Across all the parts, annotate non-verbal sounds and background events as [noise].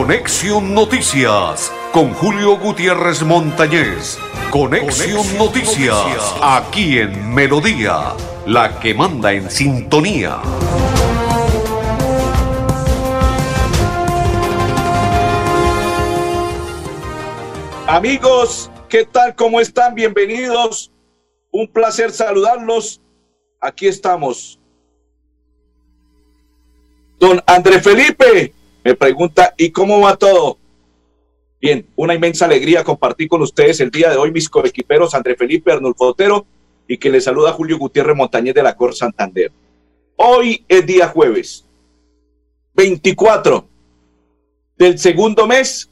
Conexión Noticias con Julio Gutiérrez Montañez. Conexión, Noticias, aquí en Melodía, la que manda en sintonía. Amigos, ¿qué tal? ¿Cómo están? Bienvenidos. Un placer saludarlos. Aquí estamos. Don André Felipe me pregunta, ¿y cómo va todo? Bien, una inmensa alegría compartir con ustedes el día de hoy mis coequiperos André Felipe Arnulfo Otero y que les saluda Julio Gutiérrez Montañez de la Cor Santander. Hoy es día jueves, 24 del segundo mes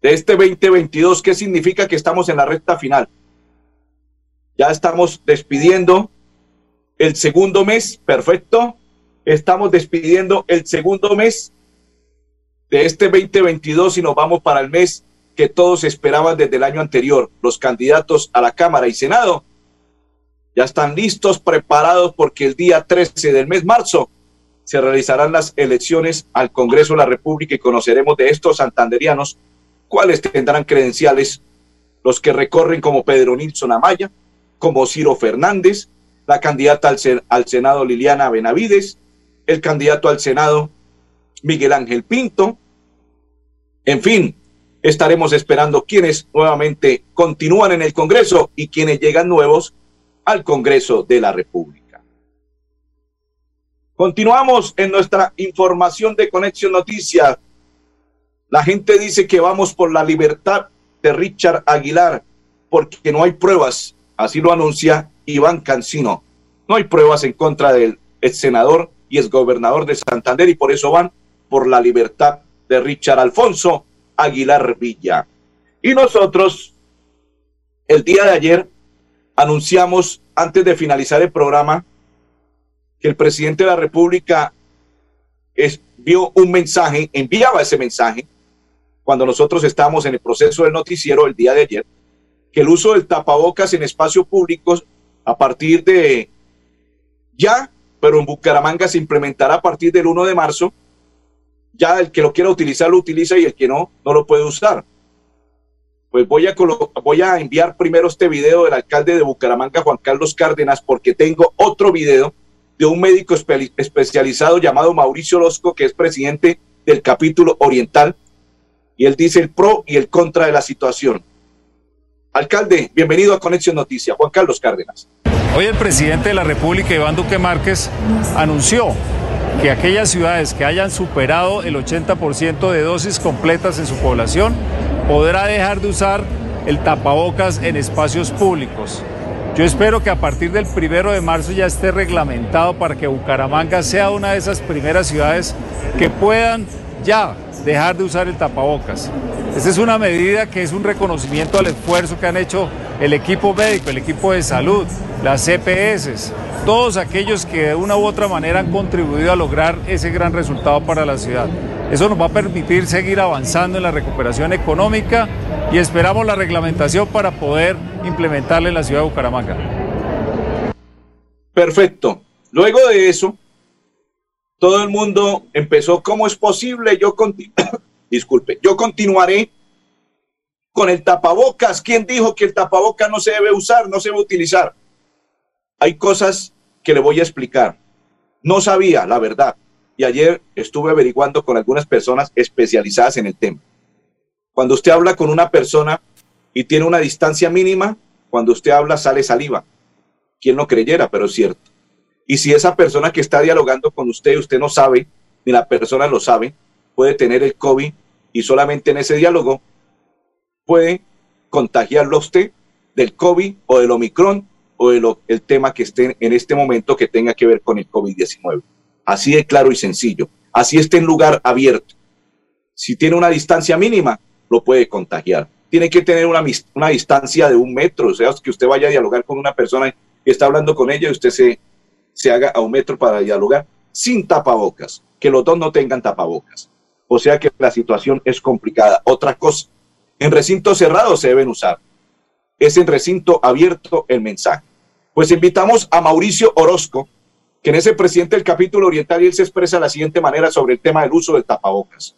de este 2022. ¿Qué significa que estamos en la recta final? Ya estamos despidiendo el segundo mes, perfecto. Estamos despidiendo el segundo mes de este 2022 y nos vamos para el mes que todos esperaban desde el año anterior. Los candidatos a la Cámara y Senado ya están listos, preparados, porque el día 13 del mes marzo se realizarán las elecciones al Congreso de la República y conoceremos de estos santanderianos cuáles tendrán credenciales, los que recorren como Pedro Nilsson Amaya, como Ciro Fernández, la candidata al, al Senado Liliana Benavides, el candidato al Senado Miguel Ángel Pinto, en fin, estaremos esperando quienes nuevamente continúan en el Congreso y quienes llegan nuevos al Congreso de la República. Continuamos en nuestra información de Conexión Noticias. La gente dice que vamos por la libertad de Richard Aguilar porque no hay pruebas, así lo anuncia Iván Cancino. No hay pruebas en contra del ex senador y ex gobernador de Santander y por eso van por la libertad de Richard Alfonso Aguilar Villa. Y nosotros, el día de ayer, anunciamos, antes de finalizar el programa, que el presidente de la República vio un mensaje, enviaba ese mensaje, cuando nosotros estábamos en el proceso del noticiero el día de ayer, que el uso del tapabocas en espacios públicos a partir de ya, pero en Bucaramanga se implementará a partir del 1 de marzo, ya el que lo quiera utilizar lo utiliza y el que no, no lo puede usar. Pues voy a, voy a enviar primero este video del alcalde de Bucaramanga, Juan Carlos Cárdenas, porque tengo otro video de un médico especializado llamado Mauricio Orozco, que es presidente del capítulo oriental, y él dice el pro y el contra de la situación. Alcalde, bienvenido a Conexión Noticias. Juan Carlos Cárdenas. Hoy el presidente de la República, Iván Duque Márquez, anunció que aquellas ciudades que hayan superado el 80% de dosis completas en su población podrá dejar de usar el tapabocas en espacios públicos. Yo espero que a partir del primero de marzo ya esté reglamentado para que Bucaramanga sea una de esas primeras ciudades que puedan ya dejar de usar el tapabocas. Esta es una medida que es un reconocimiento al esfuerzo que han hecho el equipo médico, el equipo de salud, las CPS, todos aquellos que de una u otra manera han contribuido a lograr ese gran resultado para la ciudad. Eso nos va a permitir seguir avanzando en la recuperación económica y esperamos la reglamentación para poder implementarla en la ciudad de Bucaramanga. Perfecto. Luego de eso, todo el mundo empezó, ¿cómo es posible? Yo [coughs] disculpe, yo continuaré con el tapabocas. ¿Quién dijo que el tapabocas no se debe usar, no se debe utilizar? Hay cosas que le voy a explicar. No sabía, la verdad. Y ayer estuve averiguando con algunas personas especializadas en el tema. Cuando usted habla con una persona y tiene una distancia mínima, cuando usted habla sale saliva. Quien no creyera, pero es cierto. Y si esa persona que está dialogando con usted, usted no sabe, ni la persona lo sabe, puede tener el COVID y solamente en ese diálogo puede contagiarlo a usted del COVID o del Omicron o el tema que esté en este momento que tenga que ver con el COVID-19. Así de claro y sencillo. Así esté en lugar abierto. Si tiene una distancia mínima, lo puede contagiar. Tiene que tener una, una distancia de un metro, o sea, que usted vaya a dialogar con una persona que está hablando con ella y usted se, se haga a un metro para dialogar sin tapabocas, que los dos no tengan tapabocas. O sea que la situación es complicada. Otra cosa, en recinto cerrado se deben usar. Es en recinto abierto el mensaje. Pues invitamos a Mauricio Orozco, quien es el presidente del capítulo oriental y él se expresa de la siguiente manera sobre el tema del uso del tapabocas.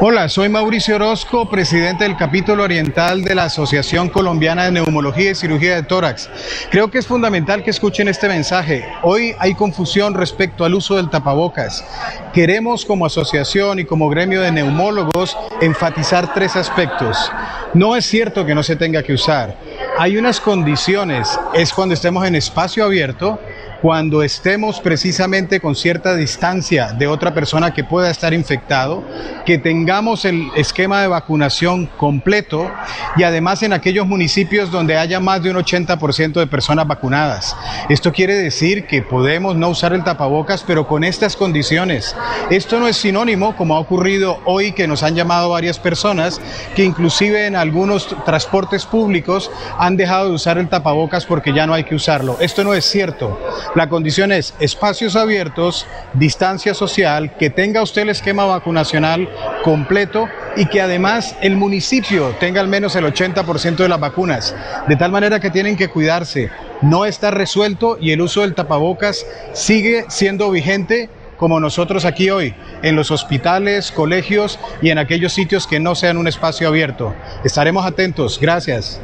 Hola, soy Mauricio Orozco, presidente del capítulo oriental de la Asociación Colombiana de Neumología y Cirugía de Tórax. Creo que es fundamental que escuchen este mensaje. Hoy hay confusión respecto al uso del tapabocas. Queremos como asociación y como gremio de neumólogos enfatizar tres aspectos. No es cierto que no se tenga que usar. Hay unas condiciones, es cuando estemos en espacio abierto, cuando estemos precisamente con cierta distancia de otra persona que pueda estar infectado, que tengamos el esquema de vacunación completo y además en aquellos municipios donde haya más de un 80% de personas vacunadas. Esto quiere decir que podemos no usar el tapabocas, pero con estas condiciones. Esto no es sinónimo, como ha ocurrido hoy, que nos han llamado varias personas, que inclusive en algunos transportes públicos han dejado de usar el tapabocas porque ya no hay que usarlo. Esto no es cierto. La condición es espacios abiertos, distancia social, que tenga usted el esquema vacunacional completo y que además el municipio tenga al menos el 80% de las vacunas. De tal manera que tienen que cuidarse. No está resuelto y el uso del tapabocas sigue siendo vigente como nosotros aquí hoy, en los hospitales, colegios y en aquellos sitios que no sean un espacio abierto. Estaremos atentos. Gracias.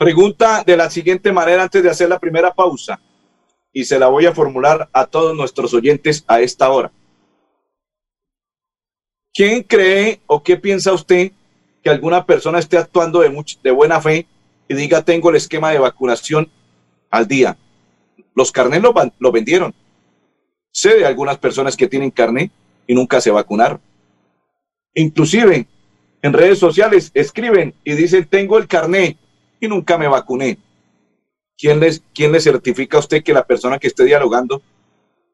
Pregunta de la siguiente manera antes de hacer la primera pausa y se la voy a formular a todos nuestros oyentes a esta hora. ¿Quién cree o qué piensa usted que alguna persona esté actuando de, de buena fe y diga tengo el esquema de vacunación al día? Los carnés lo, lo vendieron. Sé de algunas personas que tienen carné y nunca se vacunaron. Inclusive en redes sociales escriben y dicen tengo el carné y nunca me vacuné. ¿Quién, les, ¿Quién le certifica a usted que la persona que esté dialogando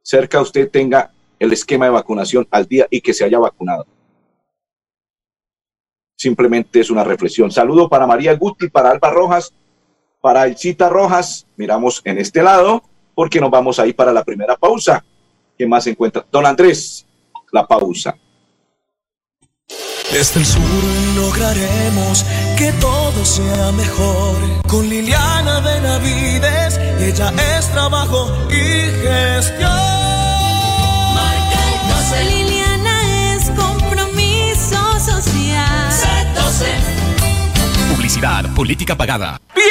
cerca a usted tenga el esquema de vacunación al día y que se haya vacunado? Simplemente es una reflexión. Saludo para María Guti, para Alba Rojas, para Elcita Rojas. Miramos en este lado porque nos vamos ahí para la primera pausa. ¿Qué más se encuentra? Don Andrés, la pausa. Desde el sur lograremos que todo sea mejor. Con Liliana Benavides, ella es trabajo y gestión. Marca el Liliana es compromiso social. Publicidad, política pagada.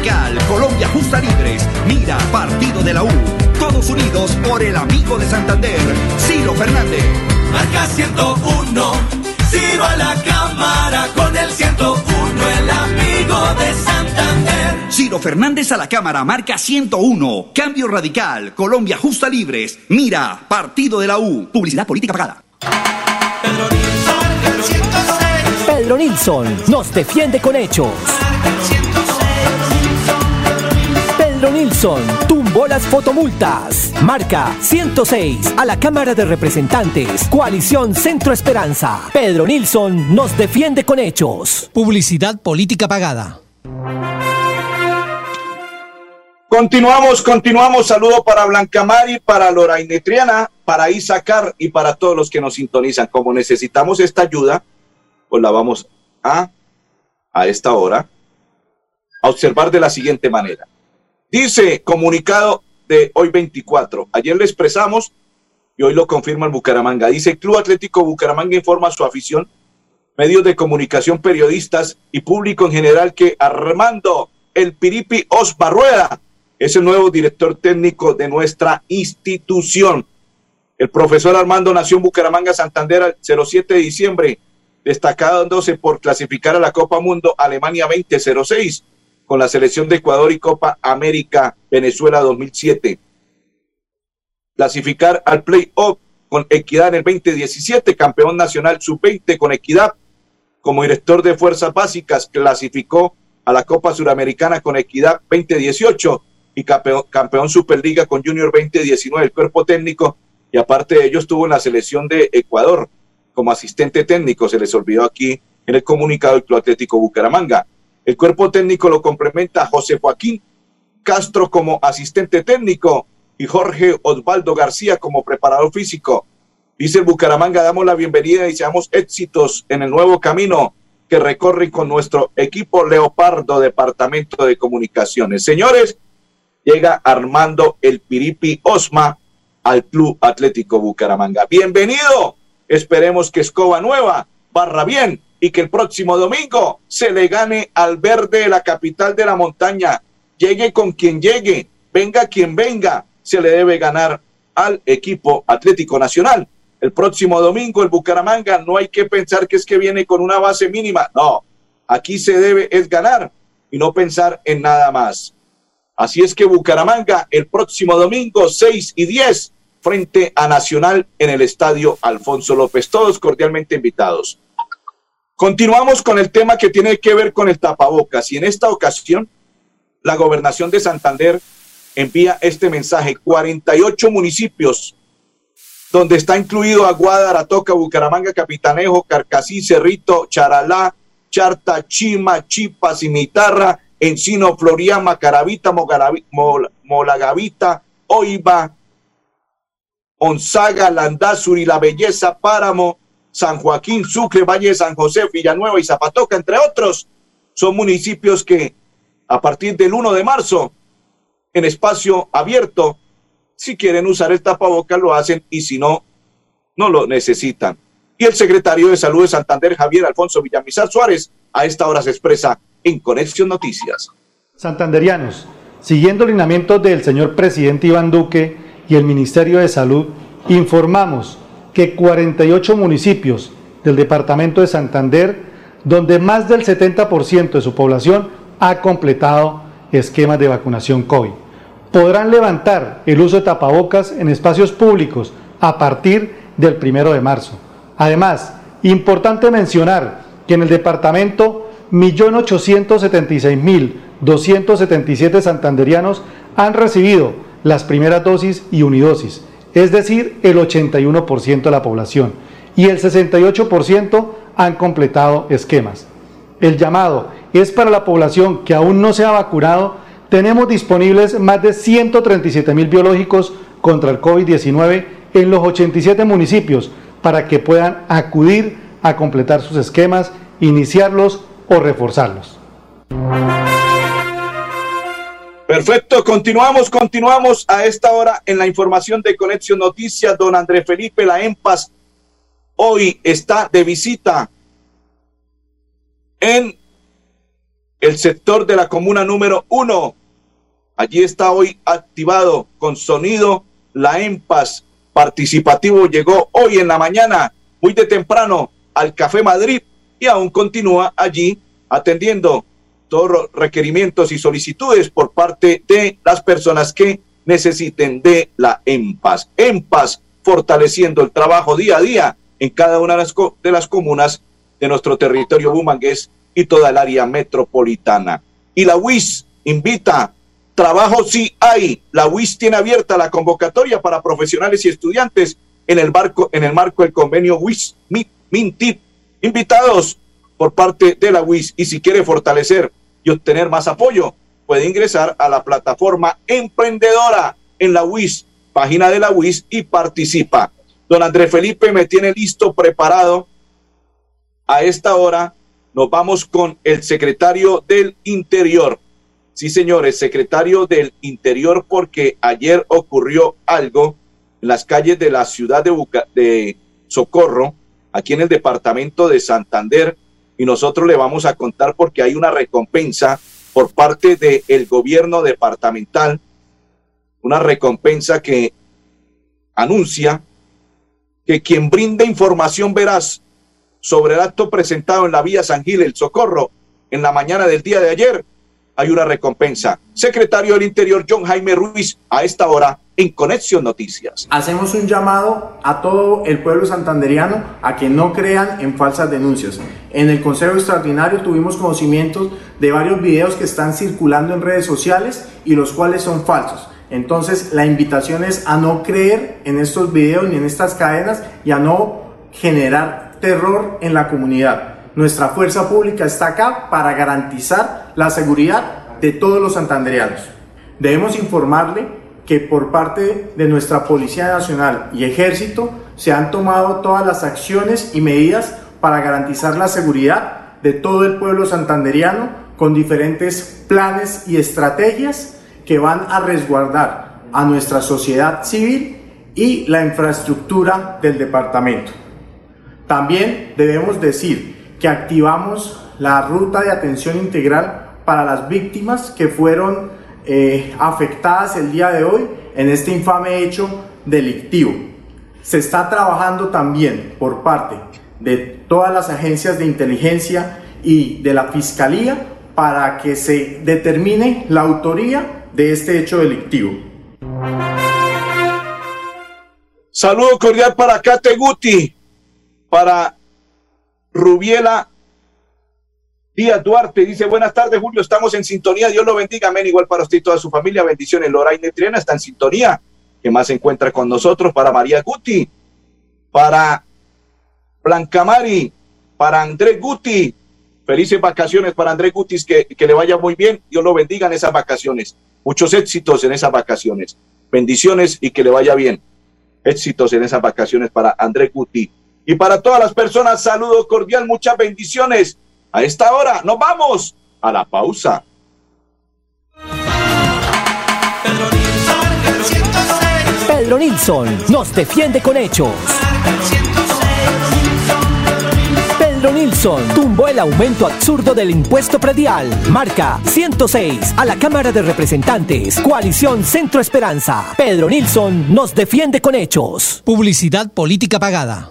Cambio radical. Colombia justa libres. Mira, partido de la U. Todos unidos por el amigo de Santander, Ciro Fernández. Marca 101, Ciro a la cámara con el 101, el amigo de Santander. Ciro Fernández a la cámara, marca 101. Cambio radical, Colombia justa libres. Mira, partido de la U. Publicidad política pagada. Pedro Nilsson, Pedro Nilsson nos defiende con hechos. Pedro Nilsson tumbó las fotomultas. Marca 106 a la Cámara de Representantes. Coalición Centro Esperanza. Pedro Nilsson nos defiende con hechos. Publicidad política pagada. Continuamos, continuamos. Saludo para Blanca Mari, para Loraine Triana, para Isacar y para todos los que nos sintonizan. Como necesitamos esta ayuda, pues la vamos a, a esta hora, a observar de la siguiente manera. Dice comunicado de hoy 24. Ayer lo expresamos y hoy lo confirma el Bucaramanga. Dice Club Atlético Bucaramanga informa a su afición, medios de comunicación, periodistas y público en general que Armando El Piripi Osbarrueda es el nuevo director técnico de nuestra institución. El profesor Armando nació en Bucaramanga, Santander, el 07 de diciembre, destacándose por clasificar a la Copa Mundo Alemania 2006 con la selección de Ecuador y Copa América Venezuela 2007. Clasificar al playoff con Equidad en el 2017, campeón nacional sub-20 con Equidad. Como director de Fuerzas Básicas, clasificó a la Copa Suramericana con Equidad 2018 y campeón, campeón Superliga con Junior 2019. El cuerpo técnico y aparte de ello estuvo en la selección de Ecuador como asistente técnico, se les olvidó aquí en el comunicado del Club Atlético Bucaramanga. El cuerpo técnico lo complementa José Joaquín Castro como asistente técnico y Jorge Osvaldo García como preparador físico. Dice el Bucaramanga, damos la bienvenida y deseamos éxitos en el nuevo camino que recorren con nuestro equipo Leopardo Departamento de Comunicaciones. Señores, llega Armando el Piripi Osma al Club Atlético Bucaramanga. Bienvenido. Esperemos que Escoba Nueva barra bien y que el próximo domingo se le gane al verde la capital de la montaña. Llegue con quien llegue, venga quien venga, se le debe ganar al equipo Atlético Nacional. El próximo domingo el Bucaramanga no hay que pensar que es que viene con una base mínima. No, aquí se debe es ganar y no pensar en nada más. Así es que Bucaramanga el próximo domingo 6 y 10 frente a Nacional en el estadio Alfonso López. Todos cordialmente invitados. Continuamos con el tema que tiene que ver con el tapabocas y en esta ocasión la gobernación de Santander envía este mensaje. 48 municipios donde está incluido Aguada, Aratoca, Bucaramanga, Capitanejo, Carcasí, Cerrito, Charalá, Charta, Chima, Chipa, Cimitarra, Encino, Floriama, Caravita, Mogaravi- Mol- Molagavita, Oiva, Onzaga, Landazuri, La Belleza, Páramo, San Joaquín, Sucre, Valle de San José, Villanueva y Zapatoca, entre otros, son municipios que a partir del 1 de marzo, en espacio abierto, si quieren usar el tapabocas lo hacen y si no, no lo necesitan. Y el secretario de Salud de Santander, Javier Alfonso Villamizar Suárez, a esta hora se expresa en Conexión Noticias. Santanderianos, siguiendo el lineamiento del señor presidente Iván Duque y el Ministerio de Salud, informamos que 48 municipios del departamento de Santander, donde más del 70% de su población ha completado esquemas de vacunación COVID, podrán levantar el uso de tapabocas en espacios públicos a partir del primero de marzo. Además, importante mencionar que en el departamento 1.876.277 santanderianos han recibido las primeras dosis y unidosis, es decir, el 81% de la población, y el 68% han completado esquemas. El llamado es para la población que aún no se ha vacunado. Tenemos disponibles más de 137 mil biológicos contra el COVID-19 en los 87 municipios para que puedan acudir a completar sus esquemas, iniciarlos o reforzarlos. Perfecto, continuamos, continuamos a esta hora en la información de Conexión Noticias. Don André Felipe La Empas hoy está de visita en el sector de la comuna número uno. Allí está hoy activado con sonido La Empas participativo. Llegó hoy en la mañana, muy de temprano, al Café Madrid y aún continúa allí atendiendo todos los requerimientos y solicitudes por parte de las personas que necesiten de la EMPAS. EMPAS fortaleciendo el trabajo día a día en cada una de las, comunas de nuestro territorio bumangués y toda el área metropolitana. Y la UIS invita, trabajo sí hay. La UIS tiene abierta la convocatoria para profesionales y estudiantes en el, barco, en el marco del convenio WIS MINTIP. Invitados por parte de la WIS y si quiere fortalecer y obtener más apoyo, puede ingresar a la plataforma emprendedora en la WIS, página de la WIS y participa. Don Andrés Felipe me tiene listo, preparado. A esta hora nos vamos con el secretario del Interior. Sí, señores, secretario del Interior, porque ayer ocurrió algo en las calles de la ciudad de, Socorro, aquí en el departamento de Santander, y nosotros le vamos a contar porque hay una recompensa por parte del gobierno departamental, una recompensa que anuncia que quien brinde información veraz sobre el acto presentado en la vía San Gil, el Socorro, en la mañana del día de ayer, hay una recompensa. Secretario del Interior John Jaime Ruiz, a esta hora en Conexión Noticias. Hacemos un llamado a todo el pueblo santanderiano a que no crean en falsas denuncias. En el Consejo Extraordinario tuvimos conocimientos de varios videos que están circulando en redes sociales y los cuales son falsos. Entonces la invitación es a no creer en estos videos ni en estas cadenas y a no generar terror en la comunidad. Nuestra fuerza pública está acá para garantizar la seguridad de todos los santanderianos. Debemos informarle que por parte de nuestra Policía Nacional y Ejército se han tomado todas las acciones y medidas para garantizar la seguridad de todo el pueblo santanderiano con diferentes planes y estrategias que van a resguardar a nuestra sociedad civil y la infraestructura del departamento. También debemos decir que activamos la ruta de atención integral para las víctimas que fueron eh, afectadas el día de hoy en este infame hecho delictivo. Se está trabajando también por parte de todas las agencias de inteligencia y de la Fiscalía para que se determine la autoría de este hecho delictivo. Saludo cordial para Kate Guti, para Rubiela Díaz Duarte. Dice, buenas tardes, Julio, estamos en sintonía. Dios lo bendiga, amén. Igual para usted y toda su familia. Bendiciones. Loraine Triana está en sintonía. que más se encuentra con nosotros? Para María Guti, para Blanca Mari, para Andrés Guti. Felices vacaciones para Andrés Gutis, que, que le vaya muy bien. Dios lo bendiga en esas vacaciones. Muchos éxitos en esas vacaciones. Bendiciones y que le vaya bien. Éxitos en esas vacaciones para Andrés Guti. Y para todas las personas, saludo cordial, muchas bendiciones. A esta hora nos vamos a la pausa. Pedro Nilsson nos defiende con hechos. Pedro Nilsson tumbó el aumento absurdo del impuesto predial. Marca 106 a la Cámara de Representantes. Coalición Centro Esperanza. Pedro Nilsson nos defiende con hechos. Publicidad política pagada.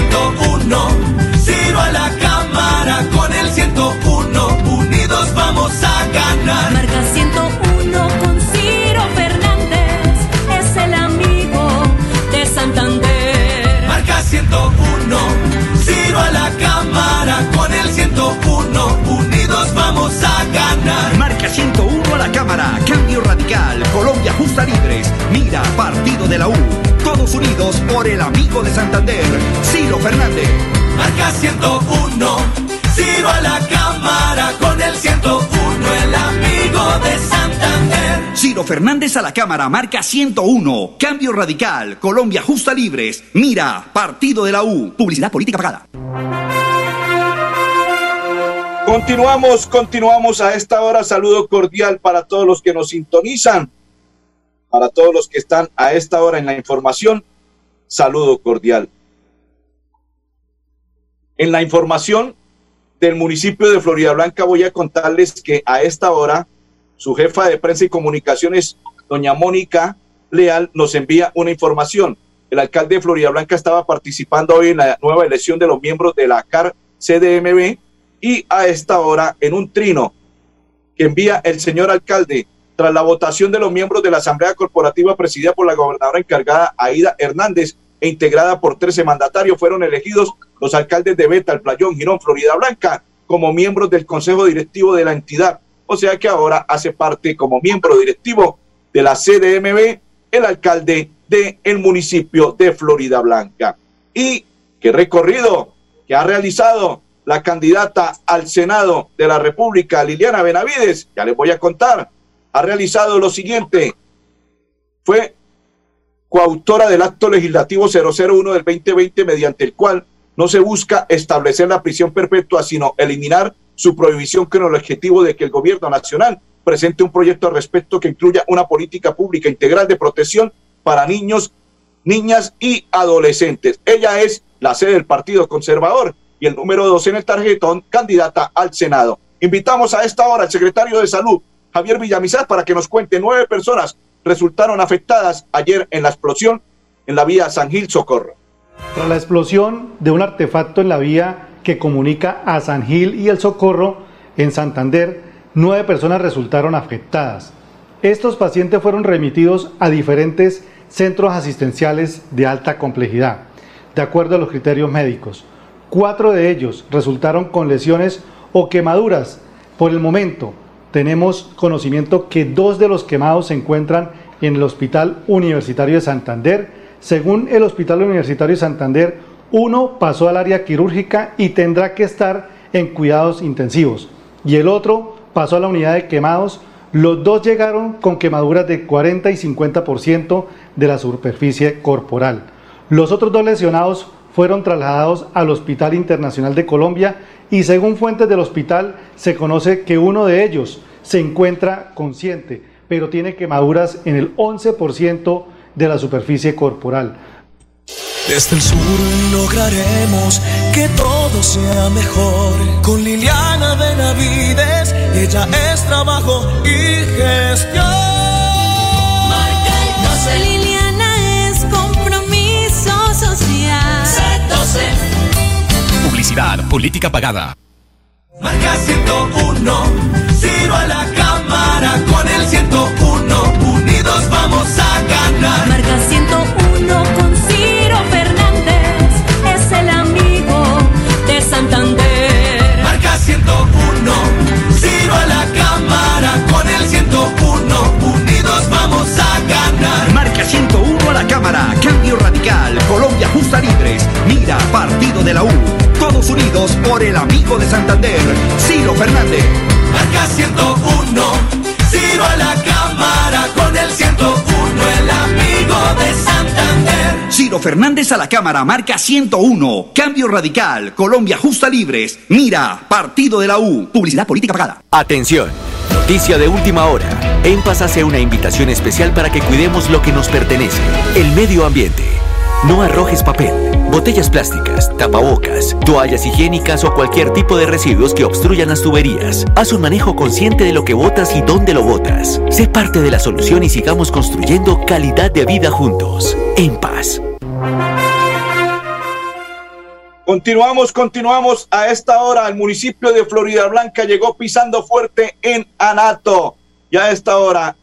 101, Ciro a la cámara con el 101, unidos vamos a ganar. Marca 101 con Ciro Fernández, es el amigo de Santander. Marca 101, Ciro a la cámara con el 101, unidos vamos a ganar. Marca 101 a la cámara, cambio radical, Colombia justa libres, mira, partido de la U. Unidos por el amigo de Santander, Ciro Fernández. Marca 101, Ciro a la cámara con el 101, el amigo de Santander. Ciro Fernández a la cámara, marca 101, cambio radical, Colombia justa libres, mira, partido de la U. Publicidad política pagada. Continuamos, continuamos a esta hora. Saludo cordial para todos los que nos sintonizan, para todos los que están a esta hora en la información. Saludo cordial. En la información del municipio de Florida Blanca voy a contarles que a esta hora su jefa de prensa y comunicaciones, doña Mónica Leal, nos envía una información. El alcalde de Florida Blanca estaba participando hoy en la nueva elección de los miembros de la CAR CDMB y a esta hora en un trino que envía el señor alcalde tras la votación de los miembros de la Asamblea Corporativa presidida por la gobernadora encargada Aida Hernández e integrada por 13 mandatarios, fueron elegidos los alcaldes de Beta, El Playón, Girón, Florida Blanca, como miembros del Consejo Directivo de la entidad. O sea que ahora hace parte como miembro directivo de la CDMB el alcalde del el municipio de Florida Blanca. Y qué recorrido que ha realizado la candidata al Senado de la República, Liliana Benavides, ya les voy a contar, ha realizado lo siguiente. Fue coautora del acto legislativo 001 del 2020, mediante el cual no se busca establecer la prisión perpetua, sino eliminar su prohibición con el objetivo de que el gobierno nacional presente un proyecto al respecto que incluya una política pública integral de protección para niños, niñas y adolescentes. Ella es la sede del Partido Conservador y el número dos en el tarjetón, candidata al Senado. Invitamos a esta hora al secretario de Salud, Javier Villamizar, para que nos cuente nueve personas resultaron afectadas ayer en la explosión en la vía San Gil Socorro. Tras la explosión de un artefacto en la vía que comunica a San Gil y el Socorro en Santander, nueve personas resultaron afectadas. Estos pacientes fueron remitidos a diferentes centros asistenciales de alta complejidad, de acuerdo a los criterios médicos. Cuatro de ellos resultaron con lesiones o quemaduras. Por el momento, tenemos conocimiento que dos de los quemados se encuentran en el Hospital Universitario de Santander. Según el Hospital Universitario de Santander, uno pasó al área quirúrgica y tendrá que estar en cuidados intensivos. Y el otro pasó a la unidad de quemados. Los dos llegaron con quemaduras de 40 y 50% de la superficie corporal. Los otros dos lesionados fueron trasladados al Hospital Internacional de Colombia y según fuentes del hospital se conoce que uno de ellos se encuentra consciente, pero tiene quemaduras en el 11% de la superficie corporal. Desde el sur lograremos que todo sea mejor. Con Liliana Benavides, ella es trabajo y gestión. Marca el 12. Liliana es compromiso social. Publicidad, política pagada. Marca 101, Ciro a la cámara con el 101. Unidos vamos a ganar. Marca 101 con Ciro Fernández. Es el amigo de Santander. Marca 101, Ciro a la cámara con el 101. Unidos vamos a ganar. Marca 101 a la Cámara, Cambio Radical, Colombia Justa Libres, Unidos por el amigo de Santander, Ciro Fernández. Marca 101, Ciro a la cámara con el 101. El amigo de Santander. Ciro Fernández a la Cámara, marca 101. Cambio Radical, Colombia Justa Libres, Mira, Partido de la U. Publicidad política pagada. Atención, noticia de última hora. En Paz hace una invitación especial para que cuidemos lo que nos pertenece, el medio ambiente. No arrojes papel, botellas plásticas, tapabocas, toallas higiénicas o cualquier tipo de residuos que obstruyan las tuberías. Haz un manejo consciente de lo que botas y dónde lo botas. Sé parte de la solución y sigamos construyendo calidad de vida juntos. En paz. Continuamos, continuamos. A esta hora el municipio de Florida Blanca llegó pisando fuerte en Anato. Y a esta hora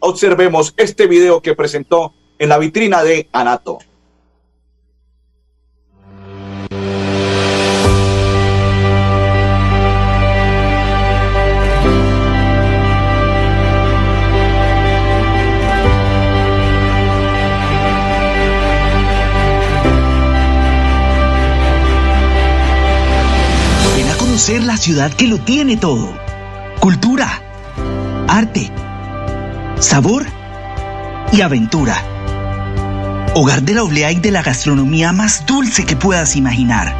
observemos este video que presentó en la vitrina de Anato. Conocer la ciudad que lo tiene todo. Cultura, arte, sabor y aventura. Hogar de la oblea y de la gastronomía más dulce que puedas imaginar.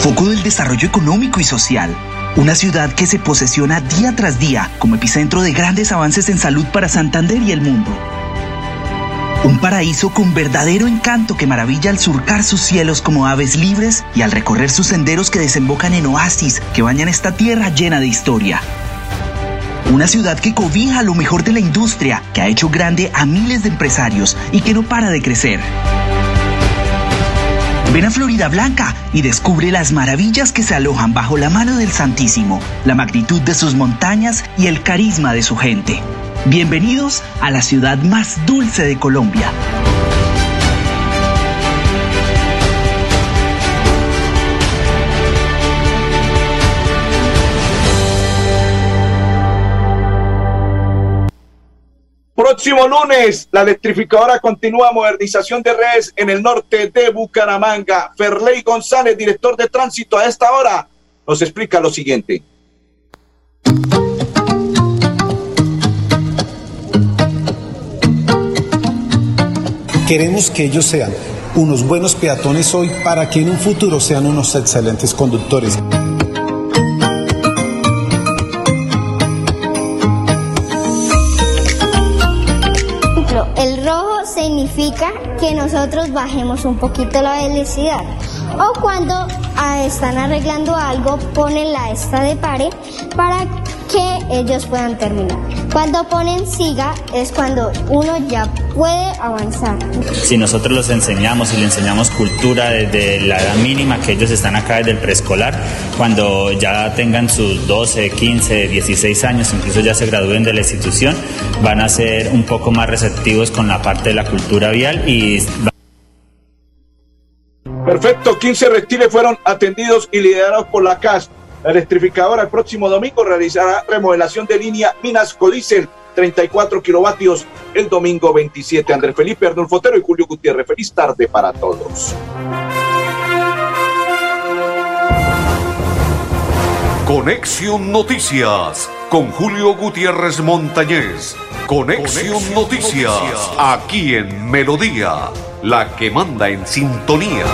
Foco del desarrollo económico y social. Una ciudad que se posesiona día tras día como epicentro de grandes avances en salud para Santander y el mundo. Un paraíso con verdadero encanto que maravilla al surcar sus cielos como aves libres y al recorrer sus senderos que desembocan en oasis que bañan esta tierra llena de historia. Una ciudad que cobija lo mejor de la industria, que ha hecho grande a miles de empresarios y que no para de crecer. Ven a Florida Blanca y descubre las maravillas que se alojan bajo la mano del Santísimo, la magnitud de sus montañas y el carisma de su gente. Bienvenidos a la ciudad más dulce de Colombia. Próximo lunes, la electrificadora continúa modernización de redes en el norte de Bucaramanga. Ferley González, director de tránsito, a esta hora nos explica lo siguiente. Queremos que ellos sean unos buenos peatones hoy para que en un futuro sean unos excelentes conductores. El rojo significa que nosotros bajemos un poquito la velocidad. O cuando ah, están arreglando algo, ponen la esta de pare para que ellos puedan terminar. Cuando ponen siga es cuando uno ya puede avanzar. Si nosotros los enseñamos y le enseñamos cultura desde la edad mínima que ellos están acá desde el preescolar, cuando ya tengan sus 12, 15, 16 años, incluso ya se gradúen de la institución, van a ser un poco más receptivos con la parte de la cultura vial y Perfecto, 15 reptiles fueron atendidos y liderados por la CAS. La electrificadora el próximo domingo realizará remodelación de línea Minas Codicel, 34 kilovatios, el domingo 27. Andrés Felipe Arnulfo Otero y Julio Gutiérrez. Feliz tarde para todos. Conexión Noticias con Julio Gutiérrez Montañez. Conexión Noticias aquí en Melodía, la que manda en sintonía.